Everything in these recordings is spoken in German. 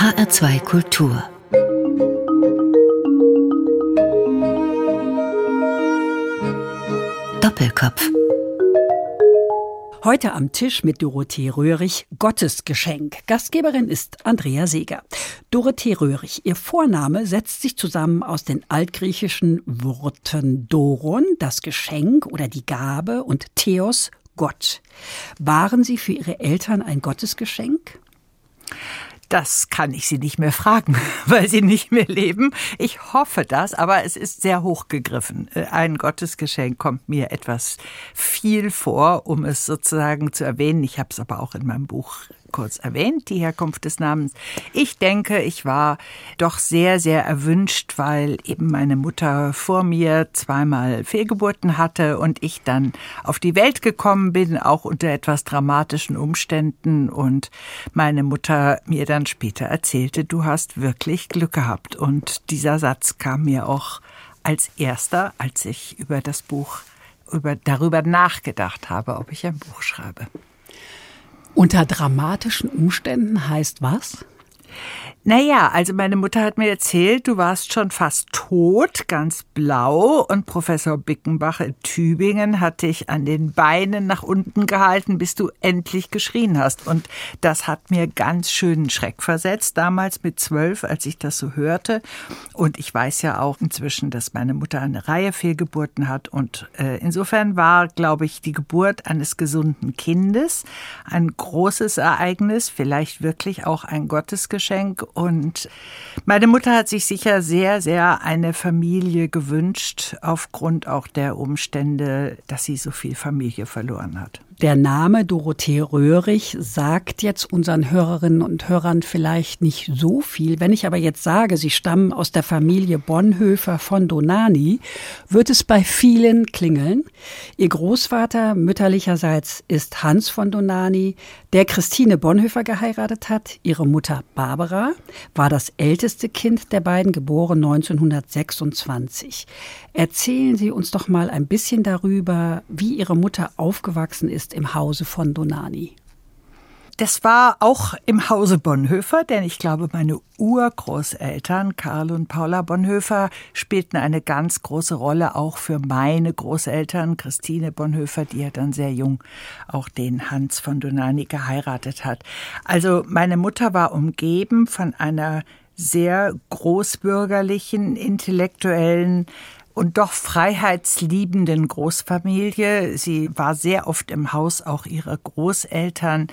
HR2 Kultur Doppelkopf Heute am Tisch mit Dorothee Röhrig Gottesgeschenk. Gastgeberin ist Andrea Seeger. Dorothee Röhrig, ihr Vorname setzt sich zusammen aus den altgriechischen Worten Doron, das Geschenk oder die Gabe, und Theos, Gott. Waren Sie für Ihre Eltern ein Gottesgeschenk? Das kann ich Sie nicht mehr fragen, weil Sie nicht mehr leben. Ich hoffe das, aber es ist sehr hochgegriffen. Äh, ein Gottesgeschenk kommt mir etwas viel vor, um es sozusagen zu erwähnen. Ich habe es aber auch in meinem Buch kurz erwähnt, die Herkunft des Namens. Ich denke, ich war doch sehr, sehr erwünscht, weil eben meine Mutter vor mir zweimal Fehlgeburten hatte und ich dann auf die Welt gekommen bin, auch unter etwas dramatischen Umständen und meine Mutter mir dann später erzählte, du hast wirklich Glück gehabt. Und dieser Satz kam mir auch als erster, als ich über das Buch über, darüber nachgedacht habe, ob ich ein Buch schreibe. Unter dramatischen Umständen heißt was? Naja, also meine Mutter hat mir erzählt, du warst schon fast tot, ganz blau, und Professor Bickenbach in Tübingen hat dich an den Beinen nach unten gehalten, bis du endlich geschrien hast. Und das hat mir ganz schönen Schreck versetzt, damals mit zwölf, als ich das so hörte. Und ich weiß ja auch inzwischen, dass meine Mutter eine Reihe Fehlgeburten hat. Und äh, insofern war, glaube ich, die Geburt eines gesunden Kindes ein großes Ereignis, vielleicht wirklich auch ein Gottesgeschenk und meine Mutter hat sich sicher sehr, sehr eine Familie gewünscht, aufgrund auch der Umstände, dass sie so viel Familie verloren hat. Der Name Dorothee Röhrig sagt jetzt unseren Hörerinnen und Hörern vielleicht nicht so viel. Wenn ich aber jetzt sage, sie stammen aus der Familie Bonhoeffer von Donani, wird es bei vielen klingeln. Ihr Großvater mütterlicherseits ist Hans von Donani, der Christine Bonhoeffer geheiratet hat. Ihre Mutter Barbara war das älteste Kind der beiden, geboren 1926. Erzählen Sie uns doch mal ein bisschen darüber, wie Ihre Mutter aufgewachsen ist im Hause von Donani. Das war auch im Hause Bonhoeffer, denn ich glaube, meine Urgroßeltern, Karl und Paula Bonhoeffer, spielten eine ganz große Rolle auch für meine Großeltern, Christine Bonhoeffer, die ja dann sehr jung auch den Hans von Donani geheiratet hat. Also meine Mutter war umgeben von einer sehr großbürgerlichen, intellektuellen und doch freiheitsliebenden Großfamilie. Sie war sehr oft im Haus auch ihrer Großeltern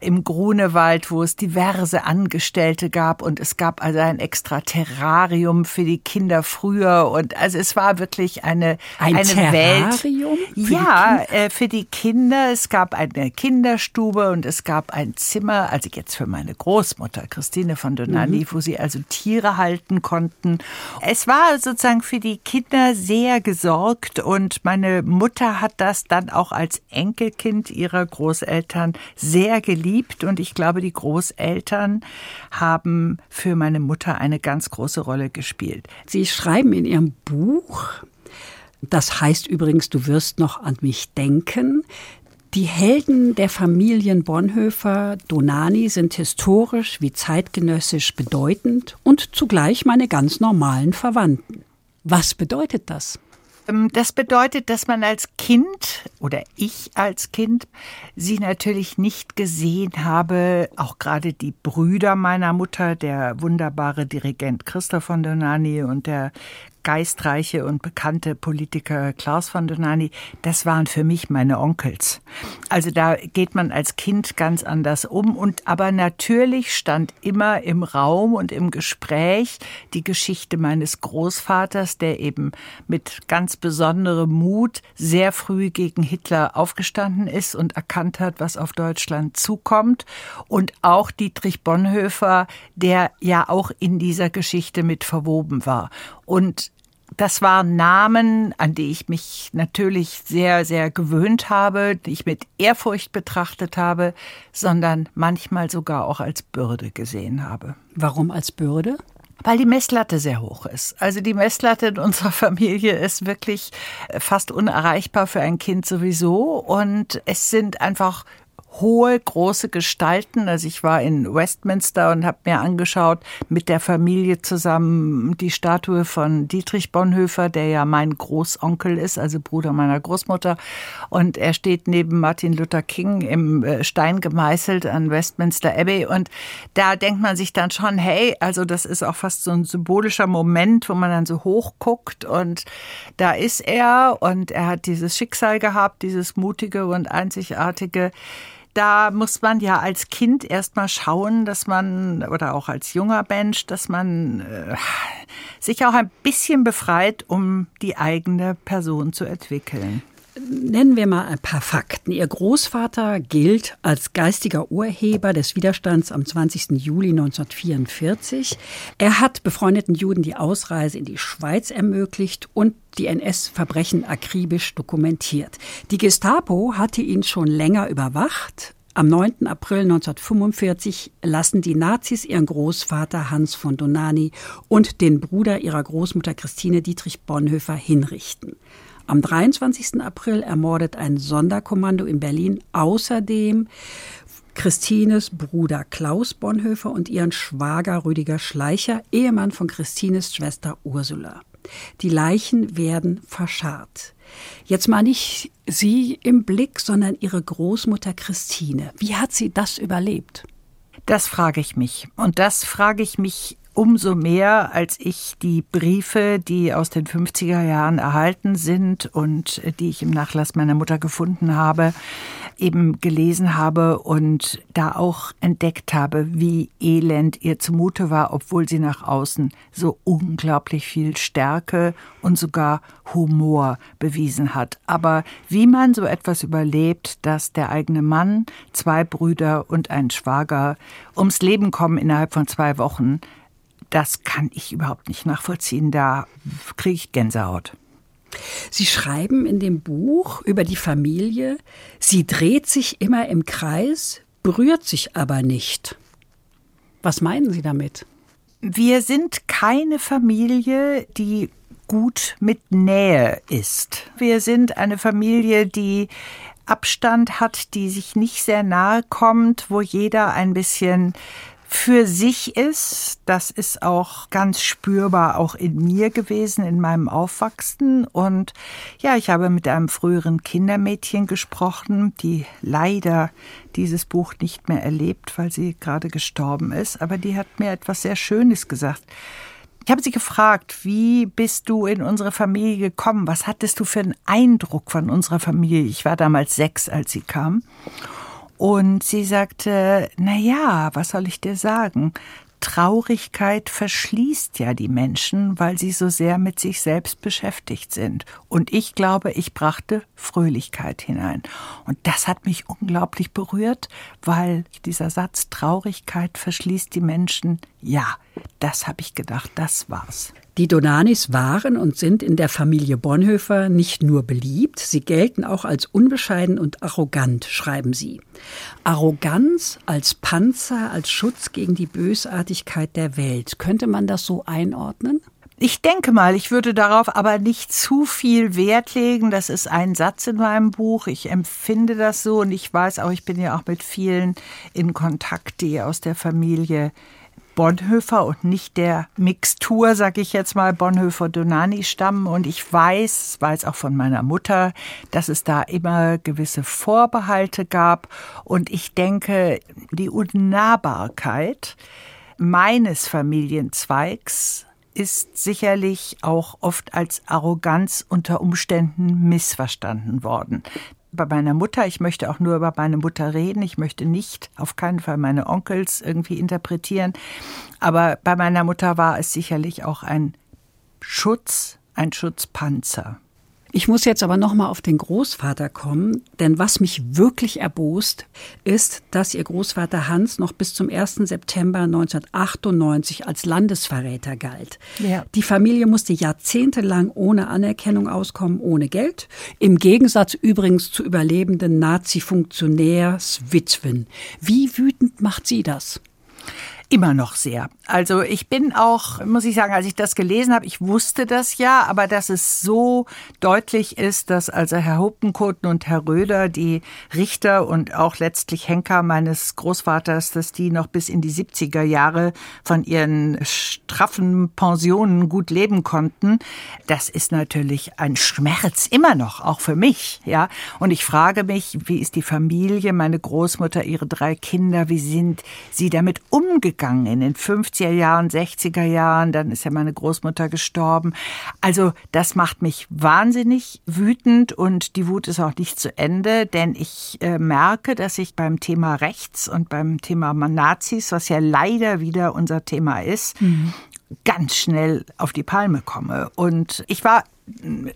im Grunewald, wo es diverse Angestellte gab und es gab also ein extra Terrarium für die Kinder früher und also es war wirklich eine ein eine Terrarium Welt. ja, äh, für die Kinder. Es gab eine Kinderstube und es gab ein Zimmer, also jetzt für meine Großmutter Christine von Donani, mhm. wo sie also Tiere halten konnten. Es war sozusagen für die Kinder sehr gesorgt und meine Mutter hat das dann auch als Enkelkind ihrer Großeltern sehr geliebt und ich glaube, die Großeltern haben für meine Mutter eine ganz große Rolle gespielt. Sie schreiben in Ihrem Buch, das heißt übrigens, du wirst noch an mich denken, die Helden der Familien Bonhoeffer, Donani sind historisch wie zeitgenössisch bedeutend und zugleich meine ganz normalen Verwandten. Was bedeutet das? Ähm, das bedeutet, dass man als Kind oder ich als Kind sie natürlich nicht gesehen habe, auch gerade die Brüder meiner Mutter, der wunderbare Dirigent Christoph von Donani und der geistreiche und bekannte Politiker Klaus von Donani, das waren für mich meine Onkels. Also da geht man als Kind ganz anders um und aber natürlich stand immer im Raum und im Gespräch die Geschichte meines Großvaters, der eben mit ganz besonderem Mut sehr früh gegen Hitler aufgestanden ist und erkannt hat, was auf Deutschland zukommt und auch Dietrich Bonhoeffer, der ja auch in dieser Geschichte mit verwoben war. Und das waren Namen, an die ich mich natürlich sehr, sehr gewöhnt habe, die ich mit Ehrfurcht betrachtet habe, sondern manchmal sogar auch als Bürde gesehen habe. Warum als Bürde? Weil die Messlatte sehr hoch ist. Also die Messlatte in unserer Familie ist wirklich fast unerreichbar für ein Kind sowieso. Und es sind einfach hohe, große Gestalten. Also ich war in Westminster und habe mir angeschaut mit der Familie zusammen die Statue von Dietrich Bonhoeffer, der ja mein Großonkel ist, also Bruder meiner Großmutter. Und er steht neben Martin Luther King im äh, Stein gemeißelt an Westminster Abbey. Und da denkt man sich dann schon, hey, also das ist auch fast so ein symbolischer Moment, wo man dann so hoch guckt und da ist er und er hat dieses Schicksal gehabt, dieses mutige und einzigartige da muss man ja als Kind erstmal schauen, dass man, oder auch als junger Mensch, dass man äh, sich auch ein bisschen befreit, um die eigene Person zu entwickeln. Nennen wir mal ein paar Fakten. Ihr Großvater gilt als geistiger Urheber des Widerstands am 20. Juli 1944. Er hat befreundeten Juden die Ausreise in die Schweiz ermöglicht und die NS-Verbrechen akribisch dokumentiert. Die Gestapo hatte ihn schon länger überwacht. Am 9. April 1945 lassen die Nazis ihren Großvater Hans von Donani und den Bruder ihrer Großmutter Christine Dietrich Bonhoeffer hinrichten. Am 23. April ermordet ein Sonderkommando in Berlin außerdem Christines Bruder Klaus Bonhoeffer und ihren Schwager Rüdiger Schleicher, Ehemann von Christines Schwester Ursula. Die Leichen werden verscharrt. Jetzt mal nicht sie im Blick, sondern ihre Großmutter Christine. Wie hat sie das überlebt? Das frage ich mich. Und das frage ich mich umso mehr, als ich die Briefe, die aus den 50er Jahren erhalten sind und die ich im Nachlass meiner Mutter gefunden habe, eben gelesen habe und da auch entdeckt habe, wie elend ihr zumute war, obwohl sie nach außen so unglaublich viel Stärke und sogar Humor bewiesen hat. Aber wie man so etwas überlebt, dass der eigene Mann, zwei Brüder und ein Schwager ums Leben kommen innerhalb von zwei Wochen, das kann ich überhaupt nicht nachvollziehen. Da kriege ich Gänsehaut. Sie schreiben in dem Buch über die Familie, sie dreht sich immer im Kreis, berührt sich aber nicht. Was meinen Sie damit? Wir sind keine Familie, die gut mit Nähe ist. Wir sind eine Familie, die Abstand hat, die sich nicht sehr nahe kommt, wo jeder ein bisschen für sich ist. Das ist auch ganz spürbar auch in mir gewesen, in meinem Aufwachsen. Und ja, ich habe mit einem früheren Kindermädchen gesprochen, die leider dieses Buch nicht mehr erlebt, weil sie gerade gestorben ist. Aber die hat mir etwas sehr Schönes gesagt. Ich habe sie gefragt, wie bist du in unsere Familie gekommen? Was hattest du für einen Eindruck von unserer Familie? Ich war damals sechs, als sie kam. Und sie sagte, na ja, was soll ich dir sagen? Traurigkeit verschließt ja die Menschen, weil sie so sehr mit sich selbst beschäftigt sind. Und ich glaube, ich brachte Fröhlichkeit hinein. Und das hat mich unglaublich berührt, weil dieser Satz Traurigkeit verschließt die Menschen, ja, das habe ich gedacht, das war's. Die Donanis waren und sind in der Familie Bonhoeffer nicht nur beliebt, sie gelten auch als unbescheiden und arrogant, schreiben sie. Arroganz als Panzer, als Schutz gegen die Bösartigkeit der Welt. Könnte man das so einordnen? Ich denke mal, ich würde darauf aber nicht zu viel Wert legen. Das ist ein Satz in meinem Buch. Ich empfinde das so und ich weiß auch, ich bin ja auch mit vielen in Kontakt, die aus der Familie Bonhoeffer und nicht der Mixtur, sag ich jetzt mal, Bonhoeffer-Donani stammen. Und ich weiß, weiß auch von meiner Mutter, dass es da immer gewisse Vorbehalte gab. Und ich denke, die Unnahbarkeit meines Familienzweigs ist sicherlich auch oft als Arroganz unter Umständen missverstanden worden bei meiner Mutter. Ich möchte auch nur über meine Mutter reden. Ich möchte nicht auf keinen Fall meine Onkels irgendwie interpretieren. Aber bei meiner Mutter war es sicherlich auch ein Schutz, ein Schutzpanzer. Ich muss jetzt aber noch mal auf den Großvater kommen, denn was mich wirklich erbost, ist, dass ihr Großvater Hans noch bis zum 1. September 1998 als Landesverräter galt. Ja. Die Familie musste jahrzehntelang ohne Anerkennung auskommen, ohne Geld, im Gegensatz übrigens zu überlebenden Nazi-Funktionärswitwen. Wie wütend macht sie das? Immer noch sehr. Also ich bin auch, muss ich sagen, als ich das gelesen habe, ich wusste das ja, aber dass es so deutlich ist, dass also Herr Hoppenkoten und Herr Röder, die Richter und auch letztlich Henker meines Großvaters, dass die noch bis in die 70er Jahre von ihren straffen Pensionen gut leben konnten, das ist natürlich ein Schmerz immer noch, auch für mich, ja. Und ich frage mich, wie ist die Familie, meine Großmutter, ihre drei Kinder, wie sind sie damit umgegangen? Gegangen in den 50er Jahren, 60er Jahren, dann ist ja meine Großmutter gestorben. Also das macht mich wahnsinnig wütend und die Wut ist auch nicht zu Ende, denn ich äh, merke, dass ich beim Thema Rechts und beim Thema Nazis, was ja leider wieder unser Thema ist, mhm. ganz schnell auf die Palme komme. Und ich war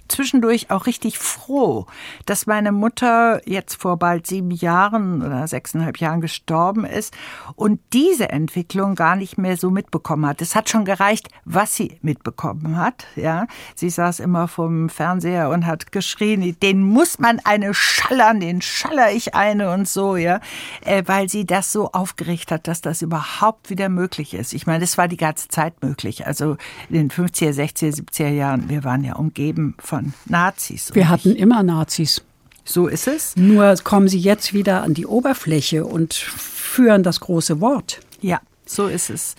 zwischendurch auch richtig froh, dass meine Mutter jetzt vor bald sieben Jahren oder sechseinhalb Jahren gestorben ist und diese Entwicklung gar nicht mehr so mitbekommen hat. Es hat schon gereicht, was sie mitbekommen hat. Ja, sie saß immer vorm Fernseher und hat geschrien, den muss man eine schallern, den schaller ich eine und so, ja, äh, weil sie das so aufgeregt hat, dass das überhaupt wieder möglich ist. Ich meine, das war die ganze Zeit möglich. Also in den 50er, 60er, 70er Jahren, wir waren ja umgeben umgeben von Nazis. Wir hatten immer Nazis. So ist es. Nur kommen sie jetzt wieder an die Oberfläche und führen das große Wort. Ja, so ist es.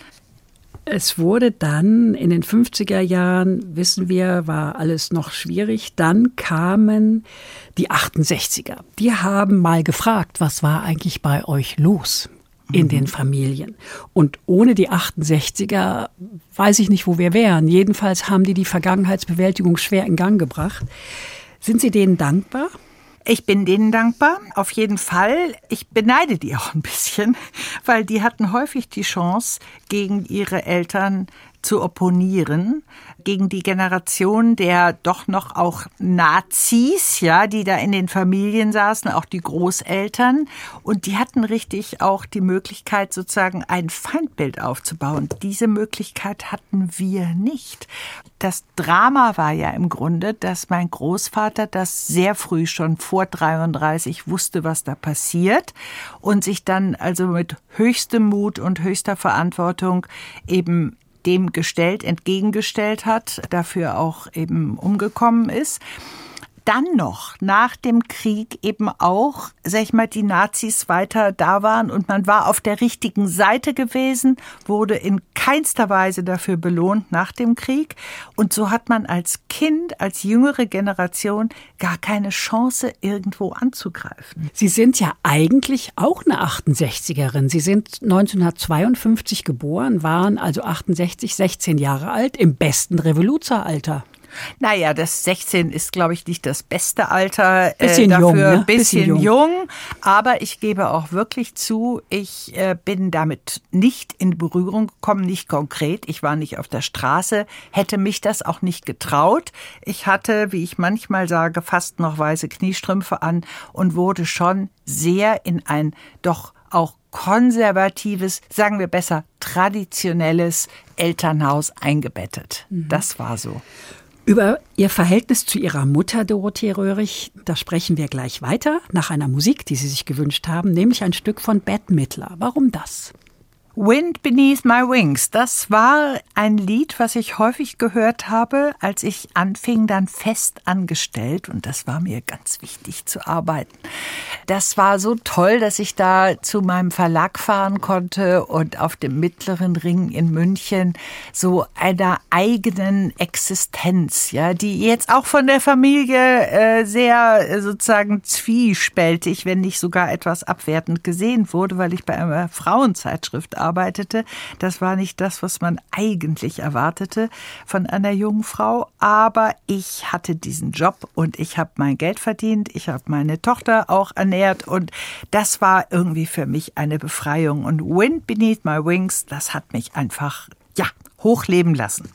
Es wurde dann in den 50er Jahren, wissen wir, war alles noch schwierig. Dann kamen die 68er. Die haben mal gefragt, was war eigentlich bei euch los? In mhm. den Familien. Und ohne die 68er weiß ich nicht, wo wir wären. Jedenfalls haben die die Vergangenheitsbewältigung schwer in Gang gebracht. Sind Sie denen dankbar? Ich bin denen dankbar, auf jeden Fall. Ich beneide die auch ein bisschen, weil die hatten häufig die Chance, gegen ihre Eltern zu opponieren gegen die Generation der doch noch auch Nazis, ja, die da in den Familien saßen, auch die Großeltern. Und die hatten richtig auch die Möglichkeit, sozusagen ein Feindbild aufzubauen. Diese Möglichkeit hatten wir nicht. Das Drama war ja im Grunde, dass mein Großvater das sehr früh schon vor 33 wusste, was da passiert und sich dann also mit höchstem Mut und höchster Verantwortung eben dem gestellt, entgegengestellt hat, dafür auch eben umgekommen ist dann noch nach dem Krieg eben auch, sag ich mal, die Nazis weiter da waren und man war auf der richtigen Seite gewesen, wurde in keinster Weise dafür belohnt nach dem Krieg. Und so hat man als Kind, als jüngere Generation gar keine Chance, irgendwo anzugreifen. Sie sind ja eigentlich auch eine 68erin. Sie sind 1952 geboren, waren also 68, 16 Jahre alt, im besten Revoluzeralter. Naja, das 16 ist, glaube ich, nicht das beste Alter. Äh, bisschen dafür. jung. Ne? Bisschen, bisschen jung. jung. Aber ich gebe auch wirklich zu, ich äh, bin damit nicht in Berührung gekommen, nicht konkret. Ich war nicht auf der Straße, hätte mich das auch nicht getraut. Ich hatte, wie ich manchmal sage, fast noch weiße Kniestrümpfe an und wurde schon sehr in ein doch auch konservatives, sagen wir besser traditionelles Elternhaus eingebettet. Mhm. Das war so. Über Ihr Verhältnis zu Ihrer Mutter, Dorothee Röhrig, da sprechen wir gleich weiter, nach einer Musik, die Sie sich gewünscht haben, nämlich ein Stück von Bette Midler. Warum das? Wind Beneath My Wings, das war ein Lied, was ich häufig gehört habe, als ich anfing, dann fest angestellt, und das war mir ganz wichtig zu arbeiten. Das war so toll, dass ich da zu meinem Verlag fahren konnte und auf dem mittleren Ring in München so einer eigenen Existenz, ja, die jetzt auch von der Familie äh, sehr äh, sozusagen zwiespältig, wenn nicht sogar etwas abwertend gesehen wurde, weil ich bei einer Frauenzeitschrift arbeite arbeitete. Das war nicht das, was man eigentlich erwartete von einer jungen Frau. Aber ich hatte diesen Job und ich habe mein Geld verdient. Ich habe meine Tochter auch ernährt und das war irgendwie für mich eine Befreiung. Und Wind Beneath My Wings, das hat mich einfach, ja, hochleben lassen.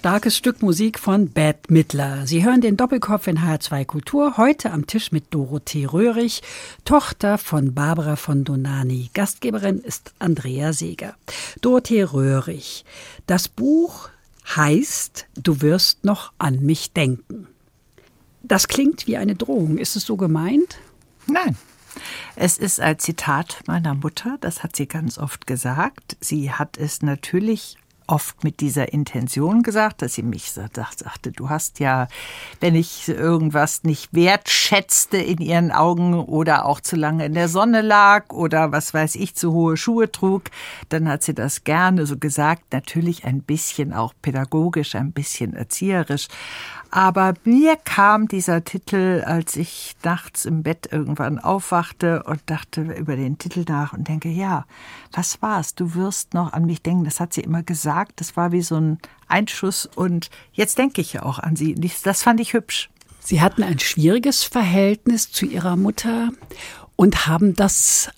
Starkes Stück Musik von Bad Midler. Sie hören den Doppelkopf in H2 Kultur, heute am Tisch mit Dorothee Röhrig, Tochter von Barbara von Donani. Gastgeberin ist Andrea Seeger. Dorothee Röhrig. Das Buch heißt Du wirst noch an mich denken. Das klingt wie eine Drohung. Ist es so gemeint? Nein. Es ist ein Zitat meiner Mutter, das hat sie ganz oft gesagt. Sie hat es natürlich oft mit dieser Intention gesagt, dass sie mich sagte, du hast ja, wenn ich irgendwas nicht wertschätzte in ihren Augen oder auch zu lange in der Sonne lag oder was weiß ich, zu hohe Schuhe trug, dann hat sie das gerne so gesagt, natürlich ein bisschen auch pädagogisch, ein bisschen erzieherisch. Aber mir kam dieser Titel, als ich nachts im Bett irgendwann aufwachte und dachte über den Titel nach und denke, ja, was war's? Du wirst noch an mich denken. Das hat sie immer gesagt. Das war wie so ein Einschuss und jetzt denke ich ja auch an sie. Das fand ich hübsch. Sie hatten ein schwieriges Verhältnis zu Ihrer Mutter und haben das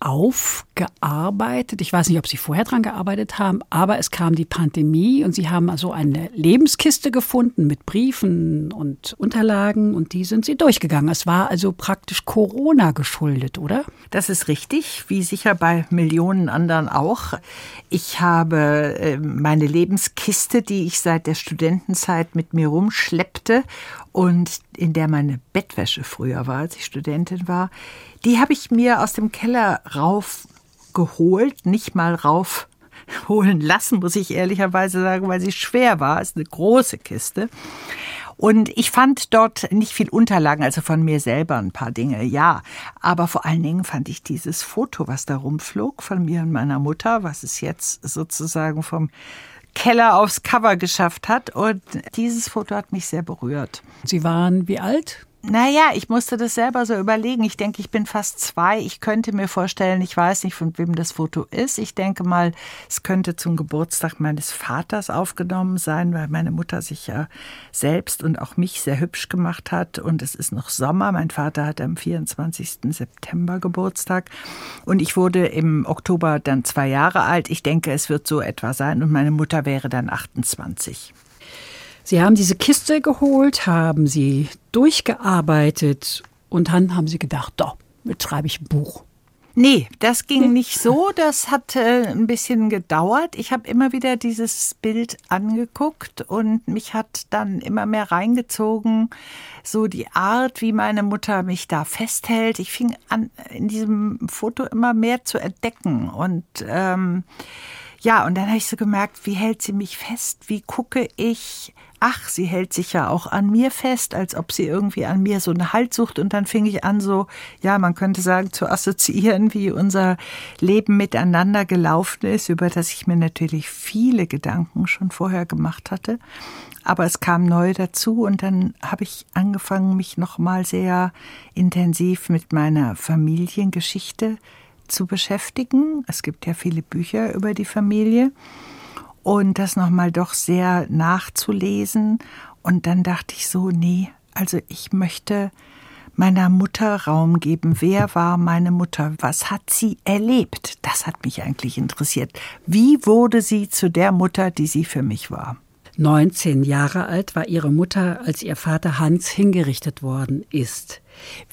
aufgearbeitet. Ich weiß nicht, ob Sie vorher dran gearbeitet haben, aber es kam die Pandemie und Sie haben also eine Lebenskiste gefunden mit Briefen und Unterlagen und die sind Sie durchgegangen. Es war also praktisch Corona geschuldet, oder? Das ist richtig, wie sicher bei Millionen anderen auch. Ich habe äh, meine Lebenskiste, die ich seit der Studentenzeit mit mir rumschleppte und in der meine Bettwäsche früher war, als ich Studentin war, die habe ich mir aus dem Keller raufgeholt, nicht mal raufholen lassen, muss ich ehrlicherweise sagen, weil sie schwer war. Es ist eine große Kiste. Und ich fand dort nicht viel Unterlagen, also von mir selber ein paar Dinge, ja. Aber vor allen Dingen fand ich dieses Foto, was da rumflog, von mir und meiner Mutter, was es jetzt sozusagen vom Keller aufs Cover geschafft hat. Und dieses Foto hat mich sehr berührt. Sie waren wie alt? Naja, ich musste das selber so überlegen. Ich denke, ich bin fast zwei. Ich könnte mir vorstellen, ich weiß nicht, von wem das Foto ist. Ich denke mal, es könnte zum Geburtstag meines Vaters aufgenommen sein, weil meine Mutter sich ja selbst und auch mich sehr hübsch gemacht hat. Und es ist noch Sommer. Mein Vater hat am 24. September Geburtstag. Und ich wurde im Oktober dann zwei Jahre alt. Ich denke, es wird so etwa sein. Und meine Mutter wäre dann 28. Sie haben diese Kiste geholt, haben sie durchgearbeitet und dann haben sie gedacht, doch, jetzt schreibe ich ein Buch. Nee, das ging nicht so. Das hat äh, ein bisschen gedauert. Ich habe immer wieder dieses Bild angeguckt und mich hat dann immer mehr reingezogen, so die Art, wie meine Mutter mich da festhält. Ich fing an, in diesem Foto immer mehr zu entdecken und ähm, ja, und dann habe ich so gemerkt, wie hält sie mich fest? Wie gucke ich ach, sie hält sich ja auch an mir fest, als ob sie irgendwie an mir so eine Halt sucht. Und dann fing ich an, so, ja, man könnte sagen, zu assoziieren, wie unser Leben miteinander gelaufen ist, über das ich mir natürlich viele Gedanken schon vorher gemacht hatte. Aber es kam neu dazu und dann habe ich angefangen, mich nochmal sehr intensiv mit meiner Familiengeschichte zu beschäftigen. Es gibt ja viele Bücher über die Familie und das nochmal doch sehr nachzulesen. Und dann dachte ich so, nee, also ich möchte meiner Mutter Raum geben. Wer war meine Mutter? Was hat sie erlebt? Das hat mich eigentlich interessiert. Wie wurde sie zu der Mutter, die sie für mich war? 19 Jahre alt war ihre Mutter, als ihr Vater Hans hingerichtet worden ist.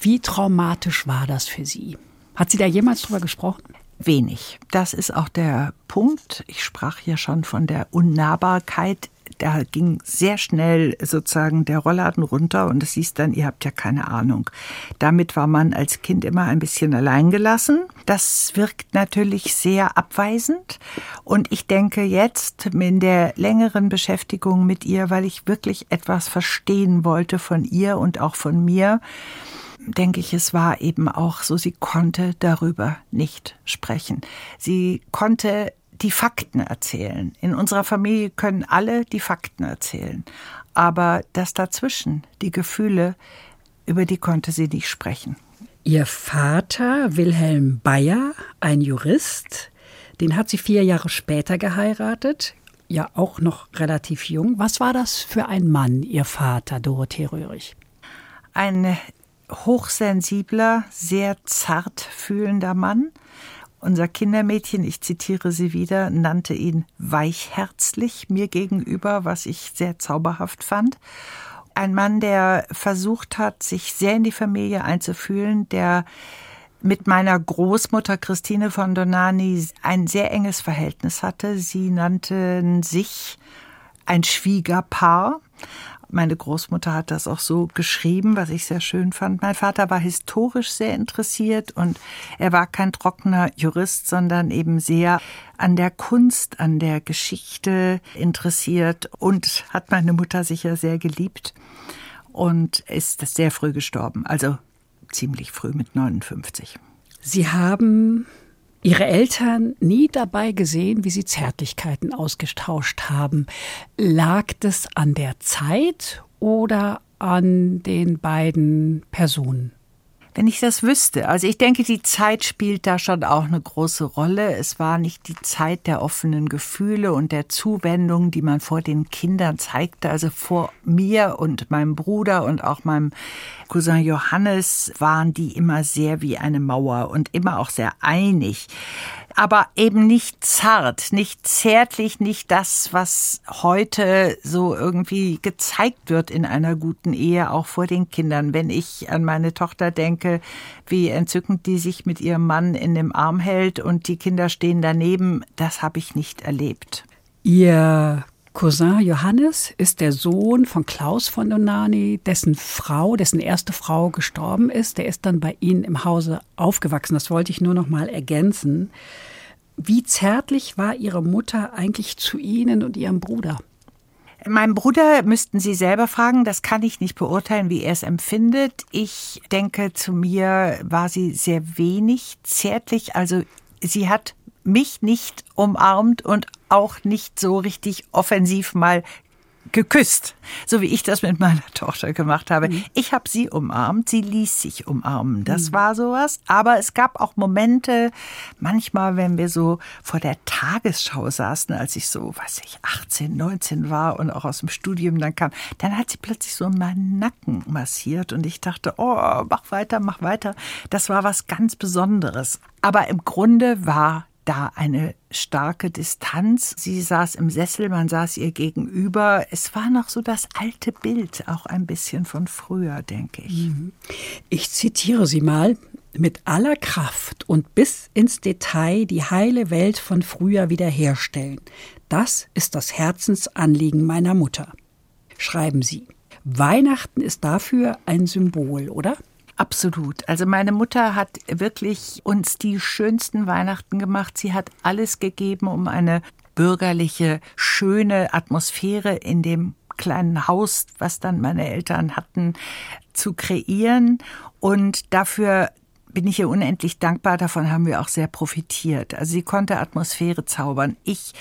Wie traumatisch war das für sie? Hat sie da jemals drüber gesprochen? Wenig. Das ist auch der Punkt. Ich sprach ja schon von der Unnahbarkeit. Da ging sehr schnell sozusagen der Rollladen runter und es hieß dann, ihr habt ja keine Ahnung. Damit war man als Kind immer ein bisschen alleingelassen. Das wirkt natürlich sehr abweisend und ich denke jetzt in der längeren Beschäftigung mit ihr, weil ich wirklich etwas verstehen wollte von ihr und auch von mir, denke ich, es war eben auch so, sie konnte darüber nicht sprechen. Sie konnte die Fakten erzählen. In unserer Familie können alle die Fakten erzählen. Aber das dazwischen, die Gefühle, über die konnte sie nicht sprechen. Ihr Vater, Wilhelm Bayer, ein Jurist, den hat sie vier Jahre später geheiratet, ja auch noch relativ jung. Was war das für ein Mann, Ihr Vater, Dorothee Röhrig? Ein hochsensibler, sehr zart fühlender Mann. Unser Kindermädchen, ich zitiere sie wieder, nannte ihn weichherzlich mir gegenüber, was ich sehr zauberhaft fand. Ein Mann, der versucht hat, sich sehr in die Familie einzufühlen, der mit meiner Großmutter Christine von Donani ein sehr enges Verhältnis hatte. Sie nannten sich ein Schwiegerpaar. Meine Großmutter hat das auch so geschrieben, was ich sehr schön fand. Mein Vater war historisch sehr interessiert und er war kein trockener Jurist, sondern eben sehr an der Kunst, an der Geschichte interessiert und hat meine Mutter sicher sehr geliebt und ist sehr früh gestorben, also ziemlich früh mit 59. Sie haben Ihre Eltern nie dabei gesehen, wie sie Zärtlichkeiten ausgetauscht haben. Lag das an der Zeit oder an den beiden Personen? Wenn ich das wüsste. Also ich denke, die Zeit spielt da schon auch eine große Rolle. Es war nicht die Zeit der offenen Gefühle und der Zuwendung, die man vor den Kindern zeigte. Also vor mir und meinem Bruder und auch meinem Cousin Johannes waren die immer sehr wie eine Mauer und immer auch sehr einig aber eben nicht zart, nicht zärtlich, nicht das, was heute so irgendwie gezeigt wird in einer guten Ehe, auch vor den Kindern. Wenn ich an meine Tochter denke, wie entzückend die sich mit ihrem Mann in dem Arm hält und die Kinder stehen daneben, das habe ich nicht erlebt. Ihr Cousin Johannes ist der Sohn von Klaus von Donani, dessen Frau, dessen erste Frau gestorben ist. Der ist dann bei Ihnen im Hause aufgewachsen. Das wollte ich nur noch mal ergänzen. Wie zärtlich war Ihre Mutter eigentlich zu Ihnen und Ihrem Bruder? Meinem Bruder müssten Sie selber fragen, das kann ich nicht beurteilen, wie er es empfindet. Ich denke, zu mir war sie sehr wenig zärtlich. Also sie hat mich nicht umarmt und auch nicht so richtig offensiv mal geküsst, so wie ich das mit meiner Tochter gemacht habe. Mhm. Ich habe sie umarmt, sie ließ sich umarmen. Das mhm. war sowas. Aber es gab auch Momente, manchmal, wenn wir so vor der Tagesschau saßen, als ich so, weiß ich, 18, 19 war und auch aus dem Studium dann kam, dann hat sie plötzlich so meinen Nacken massiert und ich dachte, oh, mach weiter, mach weiter. Das war was ganz Besonderes. Aber im Grunde war da eine starke Distanz. Sie saß im Sessel, man saß ihr gegenüber. Es war noch so das alte Bild, auch ein bisschen von früher, denke ich. Mhm. Ich zitiere Sie mal. Mit aller Kraft und bis ins Detail die heile Welt von früher wiederherstellen. Das ist das Herzensanliegen meiner Mutter. Schreiben Sie. Weihnachten ist dafür ein Symbol, oder? Absolut. Also meine Mutter hat wirklich uns die schönsten Weihnachten gemacht. Sie hat alles gegeben, um eine bürgerliche, schöne Atmosphäre in dem kleinen Haus, was dann meine Eltern hatten, zu kreieren. Und dafür bin ich ihr unendlich dankbar. Davon haben wir auch sehr profitiert. Also sie konnte Atmosphäre zaubern. Ich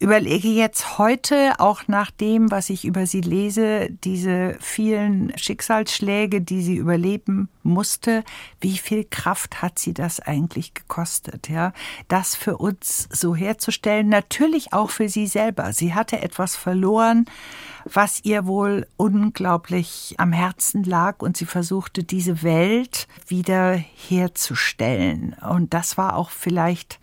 überlege jetzt heute, auch nach dem, was ich über sie lese, diese vielen Schicksalsschläge, die sie überleben musste, wie viel Kraft hat sie das eigentlich gekostet, ja? Das für uns so herzustellen, natürlich auch für sie selber. Sie hatte etwas verloren, was ihr wohl unglaublich am Herzen lag und sie versuchte, diese Welt wieder herzustellen. Und das war auch vielleicht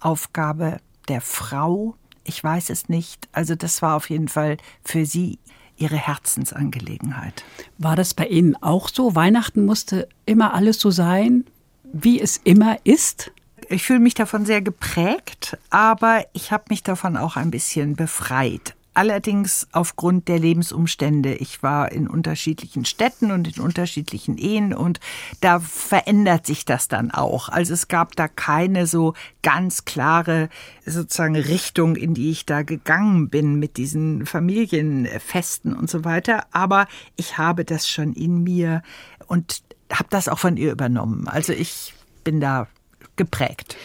Aufgabe der Frau, ich weiß es nicht. Also das war auf jeden Fall für sie ihre Herzensangelegenheit. War das bei Ihnen auch so? Weihnachten musste immer alles so sein, wie es immer ist? Ich fühle mich davon sehr geprägt, aber ich habe mich davon auch ein bisschen befreit allerdings aufgrund der Lebensumstände. Ich war in unterschiedlichen Städten und in unterschiedlichen Ehen und da verändert sich das dann auch. Also es gab da keine so ganz klare sozusagen Richtung, in die ich da gegangen bin mit diesen Familienfesten und so weiter. Aber ich habe das schon in mir und habe das auch von ihr übernommen. Also ich bin da geprägt.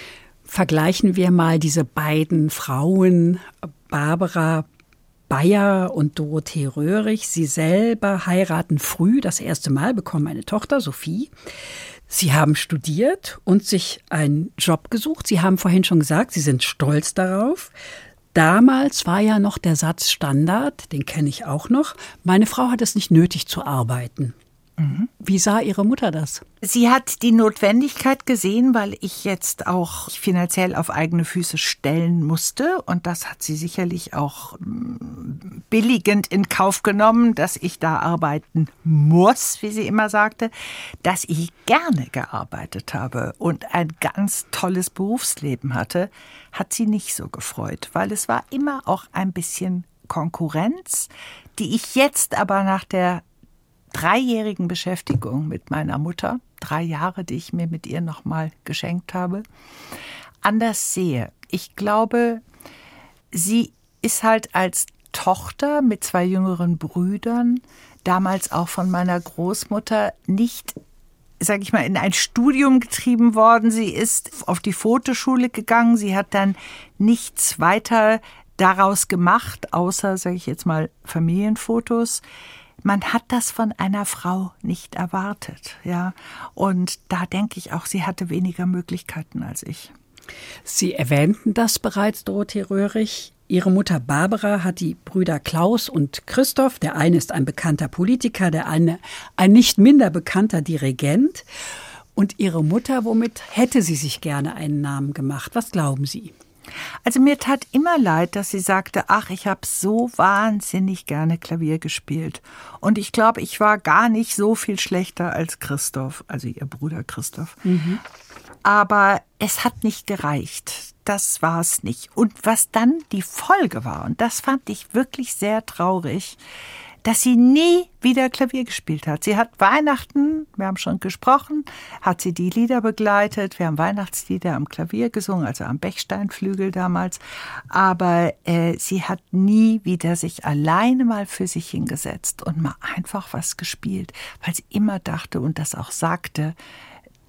Vergleichen wir mal diese beiden Frauen, Barbara Bayer und Dorothee Röhrig. Sie selber heiraten früh, das erste Mal, bekommen eine Tochter, Sophie. Sie haben studiert und sich einen Job gesucht. Sie haben vorhin schon gesagt, Sie sind stolz darauf. Damals war ja noch der Satz Standard, den kenne ich auch noch. Meine Frau hat es nicht nötig zu arbeiten. Wie sah Ihre Mutter das? Sie hat die Notwendigkeit gesehen, weil ich jetzt auch finanziell auf eigene Füße stellen musste. Und das hat sie sicherlich auch mm, billigend in Kauf genommen, dass ich da arbeiten muss, wie sie immer sagte, dass ich gerne gearbeitet habe und ein ganz tolles Berufsleben hatte, hat sie nicht so gefreut, weil es war immer auch ein bisschen Konkurrenz, die ich jetzt aber nach der dreijährigen Beschäftigung mit meiner Mutter, drei Jahre, die ich mir mit ihr nochmal geschenkt habe, anders sehe. Ich glaube, sie ist halt als Tochter mit zwei jüngeren Brüdern, damals auch von meiner Großmutter, nicht sage ich mal, in ein Studium getrieben worden. Sie ist auf die Fotoschule gegangen. Sie hat dann nichts weiter daraus gemacht, außer, sage ich jetzt mal, Familienfotos. Man hat das von einer Frau nicht erwartet, ja. Und da denke ich auch, sie hatte weniger Möglichkeiten als ich. Sie erwähnten das bereits, Dorothee Röhrig. Ihre Mutter Barbara hat die Brüder Klaus und Christoph. Der eine ist ein bekannter Politiker, der eine ein nicht minder bekannter Dirigent. Und Ihre Mutter, womit hätte sie sich gerne einen Namen gemacht? Was glauben Sie? Also mir tat immer leid, dass sie sagte, ach, ich habe so wahnsinnig gerne Klavier gespielt. Und ich glaube, ich war gar nicht so viel schlechter als Christoph, also ihr Bruder Christoph. Mhm. Aber es hat nicht gereicht. Das war es nicht. Und was dann die Folge war, und das fand ich wirklich sehr traurig, dass sie nie wieder Klavier gespielt hat. Sie hat Weihnachten, wir haben schon gesprochen, hat sie die Lieder begleitet. Wir haben Weihnachtslieder am Klavier gesungen, also am Bechsteinflügel damals. Aber äh, sie hat nie wieder sich alleine mal für sich hingesetzt und mal einfach was gespielt, weil sie immer dachte und das auch sagte,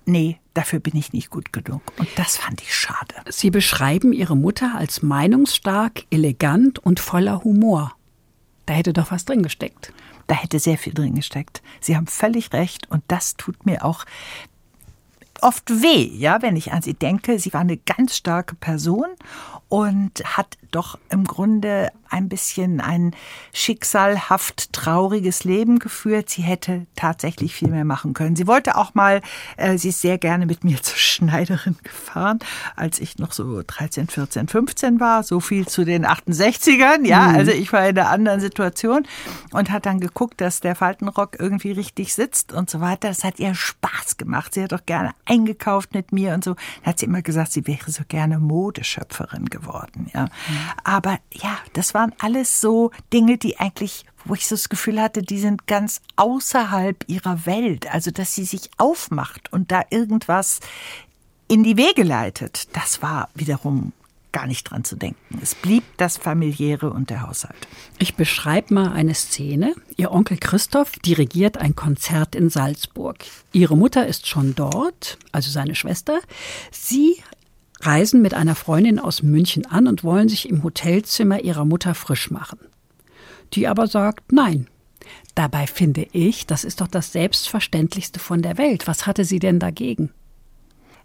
nee, dafür bin ich nicht gut genug. Und das fand ich schade. Sie beschreiben Ihre Mutter als meinungsstark, elegant und voller Humor. Da hätte doch was drin gesteckt. Da hätte sehr viel drin gesteckt. Sie haben völlig recht und das tut mir auch oft weh, ja, wenn ich an sie denke. Sie war eine ganz starke Person und hat doch im Grunde ein bisschen ein schicksalhaft trauriges Leben geführt. Sie hätte tatsächlich viel mehr machen können. Sie wollte auch mal, äh, sie ist sehr gerne mit mir zur Schneiderin gefahren, als ich noch so 13, 14, 15 war. So viel zu den 68ern, ja. Mhm. Also ich war in einer anderen Situation und hat dann geguckt, dass der Faltenrock irgendwie richtig sitzt und so weiter. Das hat ihr Spaß gemacht. Sie hat auch gerne eingekauft mit mir und so. Dann hat sie immer gesagt, sie wäre so gerne Modeschöpferin geworden, ja. Mhm. Aber ja, das waren alles so Dinge, die eigentlich wo ich so das Gefühl hatte, die sind ganz außerhalb ihrer Welt. Also, dass sie sich aufmacht und da irgendwas in die Wege leitet, das war wiederum gar nicht dran zu denken. Es blieb das familiäre und der Haushalt. Ich beschreibe mal eine Szene. Ihr Onkel Christoph dirigiert ein Konzert in Salzburg. Ihre Mutter ist schon dort, also seine Schwester. Sie reisen mit einer Freundin aus München an und wollen sich im Hotelzimmer ihrer Mutter frisch machen. Die aber sagt Nein. Dabei finde ich, das ist doch das Selbstverständlichste von der Welt. Was hatte sie denn dagegen?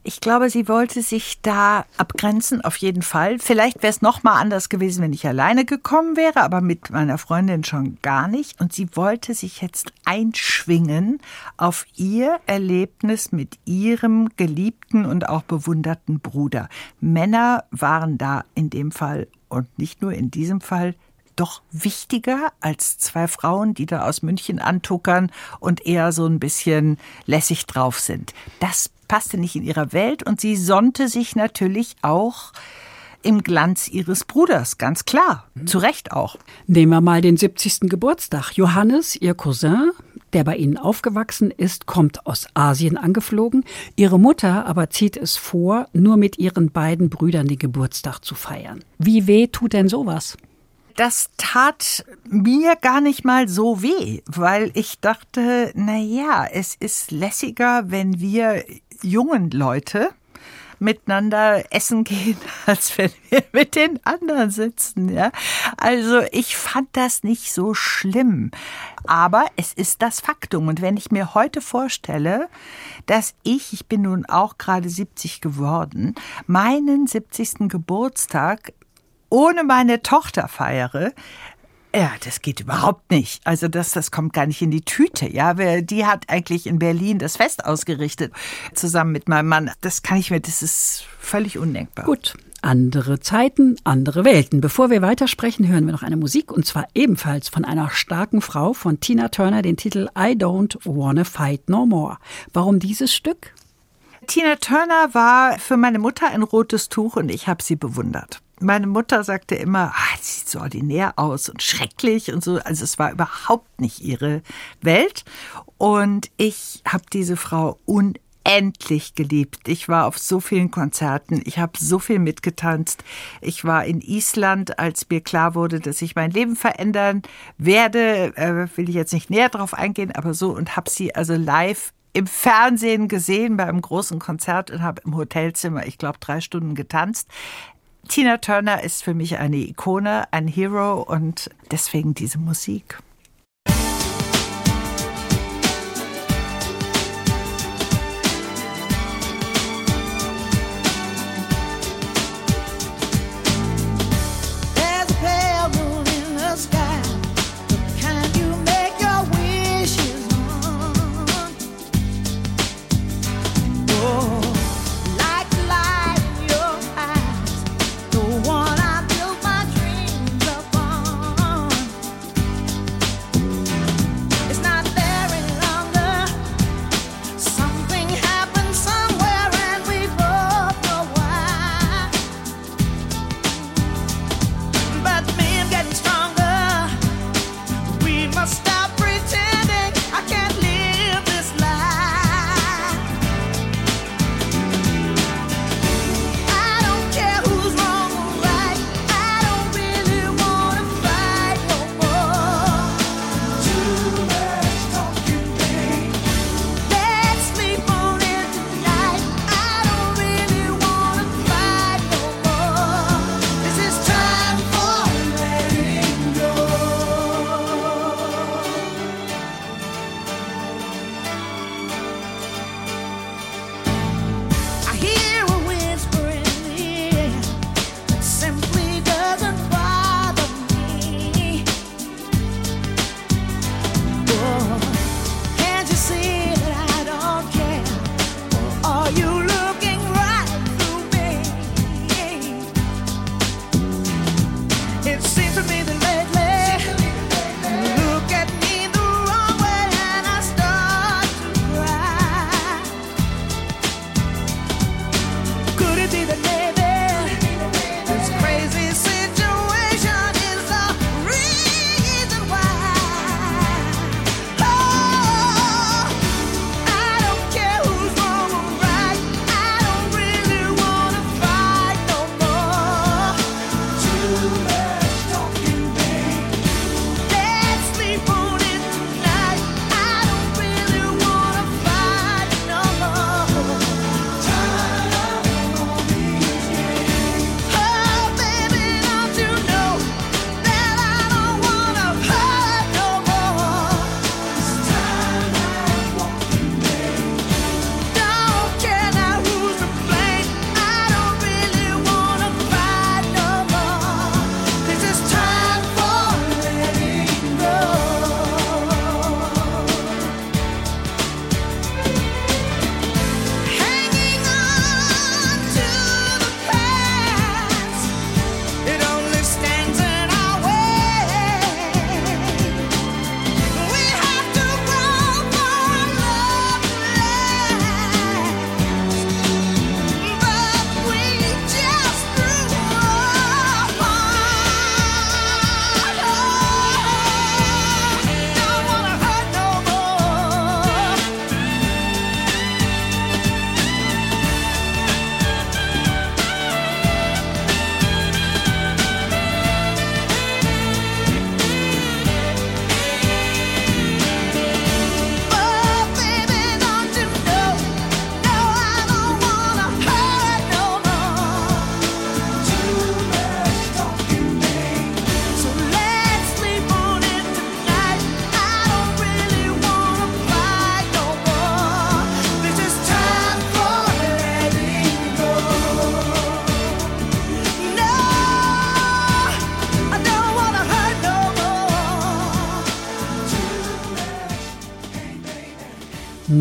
Ich glaube, sie wollte sich da abgrenzen, auf jeden Fall. Vielleicht wäre es noch mal anders gewesen, wenn ich alleine gekommen wäre, aber mit meiner Freundin schon gar nicht. Und sie wollte sich jetzt einschwingen auf ihr Erlebnis mit ihrem geliebten und auch bewunderten Bruder. Männer waren da in dem Fall und nicht nur in diesem Fall doch wichtiger als zwei Frauen, die da aus München antuckern und eher so ein bisschen lässig drauf sind. Das passte nicht in ihrer Welt und sie sonnte sich natürlich auch im Glanz ihres Bruders, ganz klar. Zu Recht auch. Nehmen wir mal den 70. Geburtstag. Johannes, ihr Cousin, der bei ihnen aufgewachsen ist, kommt aus Asien angeflogen. Ihre Mutter aber zieht es vor, nur mit ihren beiden Brüdern den Geburtstag zu feiern. Wie weh tut denn sowas? Das tat mir gar nicht mal so weh, weil ich dachte, na ja, es ist lässiger, wenn wir jungen Leute miteinander essen gehen, als wenn wir mit den anderen sitzen, ja. Also ich fand das nicht so schlimm. Aber es ist das Faktum. Und wenn ich mir heute vorstelle, dass ich, ich bin nun auch gerade 70 geworden, meinen 70. Geburtstag ohne meine Tochter feiere, ja, das geht überhaupt nicht. Also das, das kommt gar nicht in die Tüte. Ja, die hat eigentlich in Berlin das Fest ausgerichtet, zusammen mit meinem Mann. Das kann ich mir, das ist völlig undenkbar. Gut. Andere Zeiten, andere Welten. Bevor wir weitersprechen, hören wir noch eine Musik und zwar ebenfalls von einer starken Frau von Tina Turner, den Titel I Don't Wanna Fight No More. Warum dieses Stück? Tina Turner war für meine Mutter ein rotes Tuch und ich habe sie bewundert. Meine Mutter sagte immer, ah, sie sieht so ordinär aus und schrecklich und so. Also es war überhaupt nicht ihre Welt. Und ich habe diese Frau unendlich geliebt. Ich war auf so vielen Konzerten, ich habe so viel mitgetanzt. Ich war in Island, als mir klar wurde, dass ich mein Leben verändern werde. Äh, will ich jetzt nicht näher drauf eingehen, aber so und habe sie also live im Fernsehen gesehen bei einem großen Konzert und habe im Hotelzimmer, ich glaube, drei Stunden getanzt. Tina Turner ist für mich eine Ikone, ein Hero und deswegen diese Musik.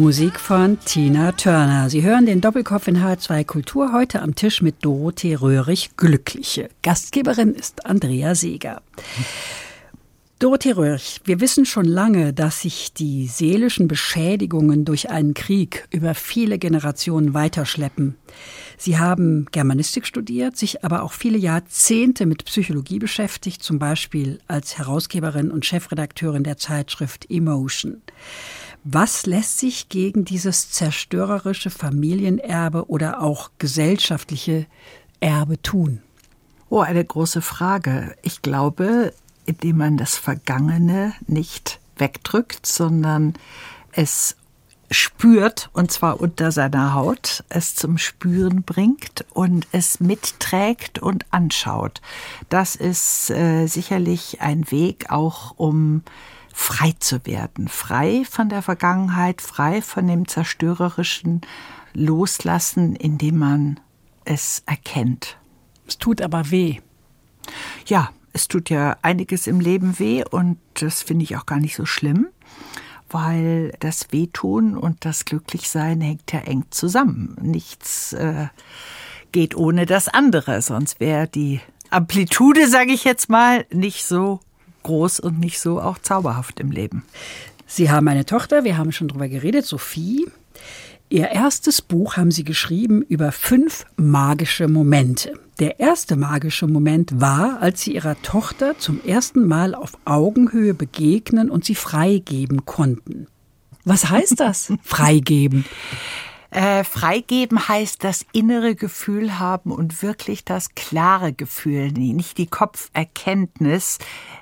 Musik von Tina Turner. Sie hören den Doppelkopf in H2 Kultur heute am Tisch mit Dorothee Röhrig Glückliche. Gastgeberin ist Andrea Seeger. Dorothee Röhrig, wir wissen schon lange, dass sich die seelischen Beschädigungen durch einen Krieg über viele Generationen weiterschleppen. Sie haben Germanistik studiert, sich aber auch viele Jahrzehnte mit Psychologie beschäftigt, zum Beispiel als Herausgeberin und Chefredakteurin der Zeitschrift Emotion. Was lässt sich gegen dieses zerstörerische Familienerbe oder auch gesellschaftliche Erbe tun? Oh, eine große Frage. Ich glaube, indem man das Vergangene nicht wegdrückt, sondern es spürt, und zwar unter seiner Haut, es zum Spüren bringt und es mitträgt und anschaut. Das ist äh, sicherlich ein Weg auch, um frei zu werden, frei von der Vergangenheit, frei von dem zerstörerischen Loslassen, indem man es erkennt. Es tut aber weh. Ja, es tut ja einiges im Leben weh und das finde ich auch gar nicht so schlimm, weil das Wehtun und das Glücklichsein hängt ja eng zusammen. Nichts äh, geht ohne das andere, sonst wäre die Amplitude, sage ich jetzt mal, nicht so groß und nicht so auch zauberhaft im Leben. Sie haben eine Tochter, wir haben schon drüber geredet, Sophie. Ihr erstes Buch haben Sie geschrieben über fünf magische Momente. Der erste magische Moment war, als Sie Ihrer Tochter zum ersten Mal auf Augenhöhe begegnen und sie freigeben konnten. Was heißt das? freigeben. Äh, freigeben heißt das innere Gefühl haben und wirklich das klare Gefühl, nicht die Kopferkenntnis,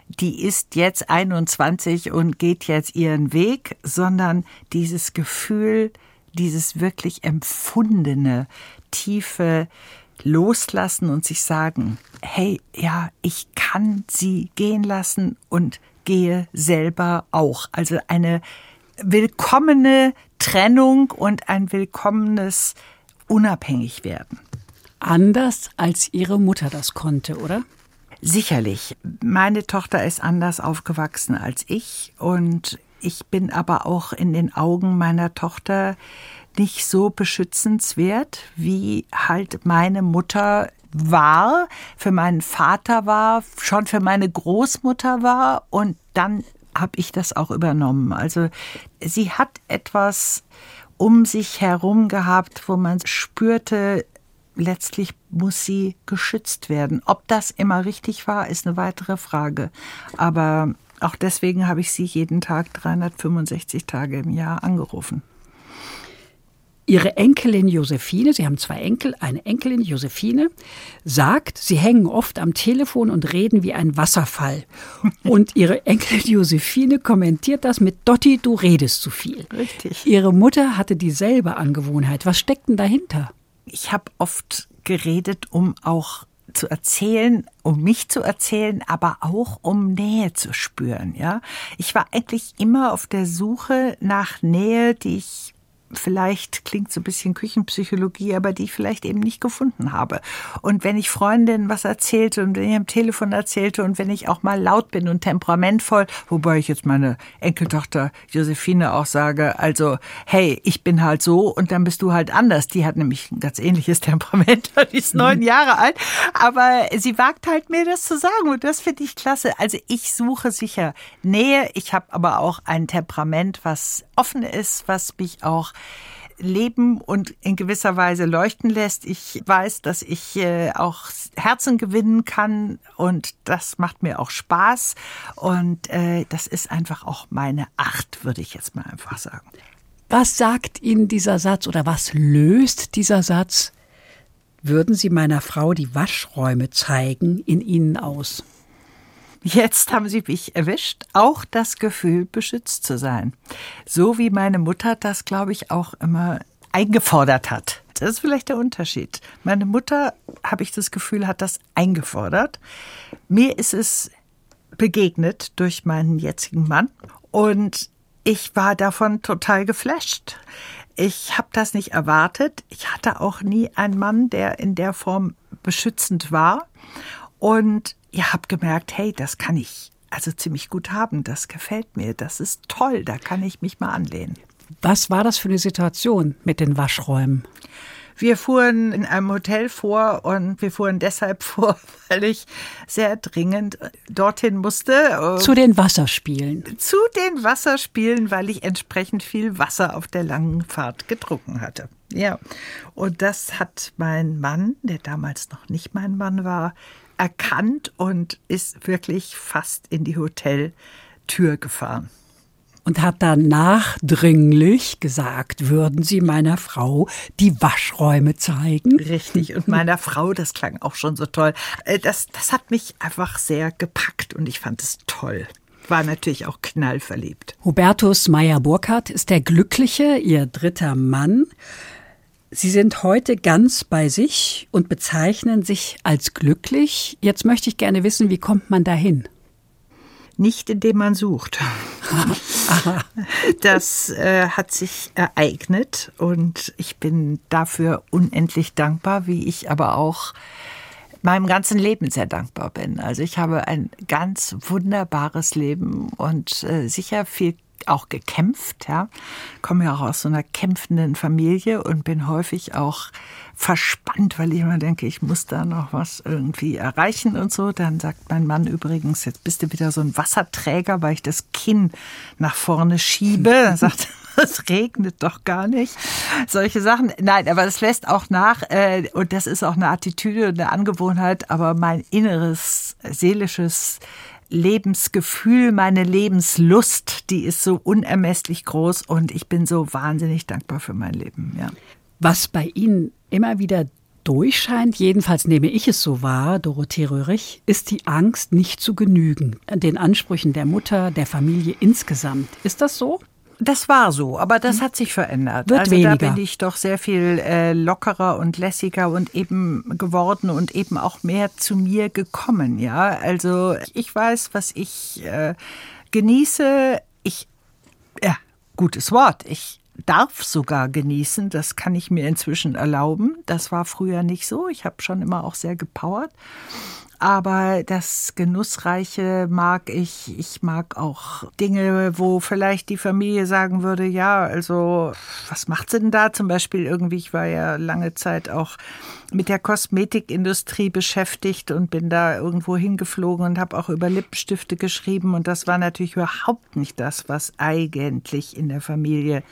die ist jetzt 21 und geht jetzt ihren Weg, sondern dieses Gefühl, dieses wirklich empfundene, tiefe Loslassen und sich sagen, hey, ja, ich kann sie gehen lassen und gehe selber auch. Also eine willkommene Trennung und ein willkommenes Unabhängigwerden. Anders als ihre Mutter das konnte, oder? Sicherlich. Meine Tochter ist anders aufgewachsen als ich und ich bin aber auch in den Augen meiner Tochter nicht so beschützenswert, wie halt meine Mutter war, für meinen Vater war, schon für meine Großmutter war und dann habe ich das auch übernommen. Also sie hat etwas um sich herum gehabt, wo man spürte, letztlich muss sie geschützt werden. Ob das immer richtig war, ist eine weitere Frage. Aber auch deswegen habe ich sie jeden Tag 365 Tage im Jahr angerufen. Ihre Enkelin Josephine, Sie haben zwei Enkel, eine Enkelin Josephine, sagt, Sie hängen oft am Telefon und reden wie ein Wasserfall. Und Ihre Enkelin Josephine kommentiert das mit Dotti, du redest zu viel. Richtig. Ihre Mutter hatte dieselbe Angewohnheit. Was steckt denn dahinter? Ich habe oft geredet, um auch zu erzählen, um mich zu erzählen, aber auch um Nähe zu spüren, ja. Ich war eigentlich immer auf der Suche nach Nähe, die ich vielleicht klingt so ein bisschen Küchenpsychologie, aber die ich vielleicht eben nicht gefunden habe. Und wenn ich Freundinnen was erzählte und wenn ich am Telefon erzählte und wenn ich auch mal laut bin und temperamentvoll, wobei ich jetzt meine Enkeltochter Josephine auch sage, also hey, ich bin halt so und dann bist du halt anders. Die hat nämlich ein ganz ähnliches Temperament, die ist neun Jahre alt, aber sie wagt halt mir das zu sagen und das finde ich klasse. Also ich suche sicher Nähe, ich habe aber auch ein Temperament, was offen ist, was mich auch leben und in gewisser Weise leuchten lässt. Ich weiß, dass ich äh, auch Herzen gewinnen kann und das macht mir auch Spaß und äh, das ist einfach auch meine Acht, würde ich jetzt mal einfach sagen. Was sagt Ihnen dieser Satz oder was löst dieser Satz? Würden Sie meiner Frau die Waschräume zeigen in Ihnen aus? Jetzt haben Sie mich erwischt. Auch das Gefühl, beschützt zu sein. So wie meine Mutter das, glaube ich, auch immer eingefordert hat. Das ist vielleicht der Unterschied. Meine Mutter, habe ich das Gefühl, hat das eingefordert. Mir ist es begegnet durch meinen jetzigen Mann und ich war davon total geflasht. Ich habe das nicht erwartet. Ich hatte auch nie einen Mann, der in der Form beschützend war. Und ihr habt gemerkt, hey, das kann ich also ziemlich gut haben, das gefällt mir, das ist toll, da kann ich mich mal anlehnen. Was war das für eine Situation mit den Waschräumen? Wir fuhren in einem Hotel vor und wir fuhren deshalb vor, weil ich sehr dringend dorthin musste. Zu den Wasserspielen. Zu den Wasserspielen, weil ich entsprechend viel Wasser auf der langen Fahrt getrunken hatte. Ja, und das hat mein Mann, der damals noch nicht mein Mann war, erkannt und ist wirklich fast in die Hoteltür gefahren und hat dann nachdringlich gesagt, würden Sie meiner Frau die Waschräume zeigen? Richtig, und meiner Frau, das klang auch schon so toll. Äh, das, das hat mich einfach sehr gepackt und ich fand es toll war natürlich auch knallverliebt. Hubertus Meyer-Burkhardt ist der Glückliche, ihr dritter Mann. Sie sind heute ganz bei sich und bezeichnen sich als glücklich. Jetzt möchte ich gerne wissen, wie kommt man dahin? Nicht indem man sucht. das äh, hat sich ereignet und ich bin dafür unendlich dankbar, wie ich aber auch meinem ganzen Leben sehr dankbar bin. Also ich habe ein ganz wunderbares Leben und äh, sicher viel auch gekämpft, ja. Komme ja auch aus so einer kämpfenden Familie und bin häufig auch verspannt, weil ich immer denke, ich muss da noch was irgendwie erreichen und so. Dann sagt mein Mann übrigens, jetzt bist du wieder so ein Wasserträger, weil ich das Kinn nach vorne schiebe. Dann sagt es regnet doch gar nicht. Solche Sachen. Nein, aber es lässt auch nach. Äh, und das ist auch eine Attitüde und eine Angewohnheit. Aber mein inneres, seelisches Lebensgefühl, meine Lebenslust, die ist so unermesslich groß und ich bin so wahnsinnig dankbar für mein Leben. Ja. Was bei Ihnen immer wieder durchscheint, jedenfalls nehme ich es so wahr, Dorothee Röhrig, ist die Angst, nicht zu genügen, den Ansprüchen der Mutter, der Familie insgesamt. Ist das so? Das war so, aber das hm. hat sich verändert. Wird also weniger. da bin ich doch sehr viel äh, lockerer und lässiger und eben geworden und eben auch mehr zu mir gekommen. Ja, also ich weiß, was ich äh, genieße. Ich, ja, gutes Wort. Ich darf sogar genießen. Das kann ich mir inzwischen erlauben. Das war früher nicht so. Ich habe schon immer auch sehr gepowert. Aber das Genussreiche mag ich. Ich mag auch Dinge, wo vielleicht die Familie sagen würde, ja, also was macht sie denn da? Zum Beispiel irgendwie, ich war ja lange Zeit auch mit der Kosmetikindustrie beschäftigt und bin da irgendwo hingeflogen und habe auch über Lippenstifte geschrieben. Und das war natürlich überhaupt nicht das, was eigentlich in der Familie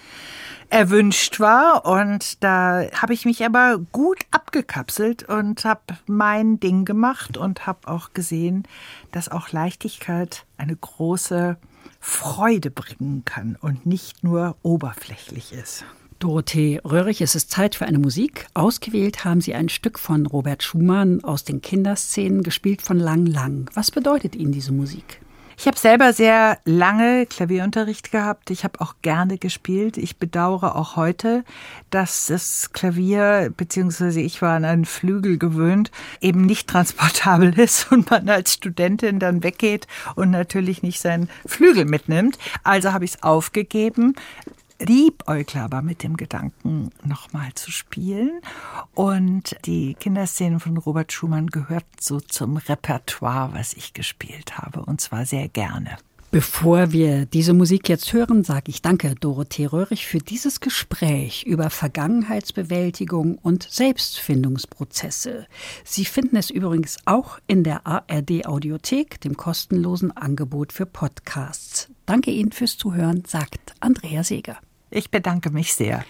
erwünscht war. Und da habe ich mich aber gut abgekapselt und habe mein Ding gemacht und habe auch gesehen, dass auch Leichtigkeit eine große Freude bringen kann und nicht nur oberflächlich ist. Dorothee Röhrig, es ist Zeit für eine Musik. Ausgewählt haben Sie ein Stück von Robert Schumann aus den Kinderszenen, gespielt von Lang Lang. Was bedeutet Ihnen diese Musik? Ich habe selber sehr lange Klavierunterricht gehabt. Ich habe auch gerne gespielt. Ich bedauere auch heute, dass das Klavier, beziehungsweise ich war an einen Flügel gewöhnt, eben nicht transportabel ist und man als Studentin dann weggeht und natürlich nicht seinen Flügel mitnimmt. Also habe ich es aufgegeben liebäugle aber mit dem Gedanken, nochmal zu spielen. Und die Kinderszenen von Robert Schumann gehört so zum Repertoire, was ich gespielt habe, und zwar sehr gerne. Bevor wir diese Musik jetzt hören, sage ich danke Dorothee Röhrig für dieses Gespräch über Vergangenheitsbewältigung und Selbstfindungsprozesse. Sie finden es übrigens auch in der ARD Audiothek, dem kostenlosen Angebot für Podcasts. Danke Ihnen fürs Zuhören, sagt Andrea Seeger. Ich bedanke mich sehr.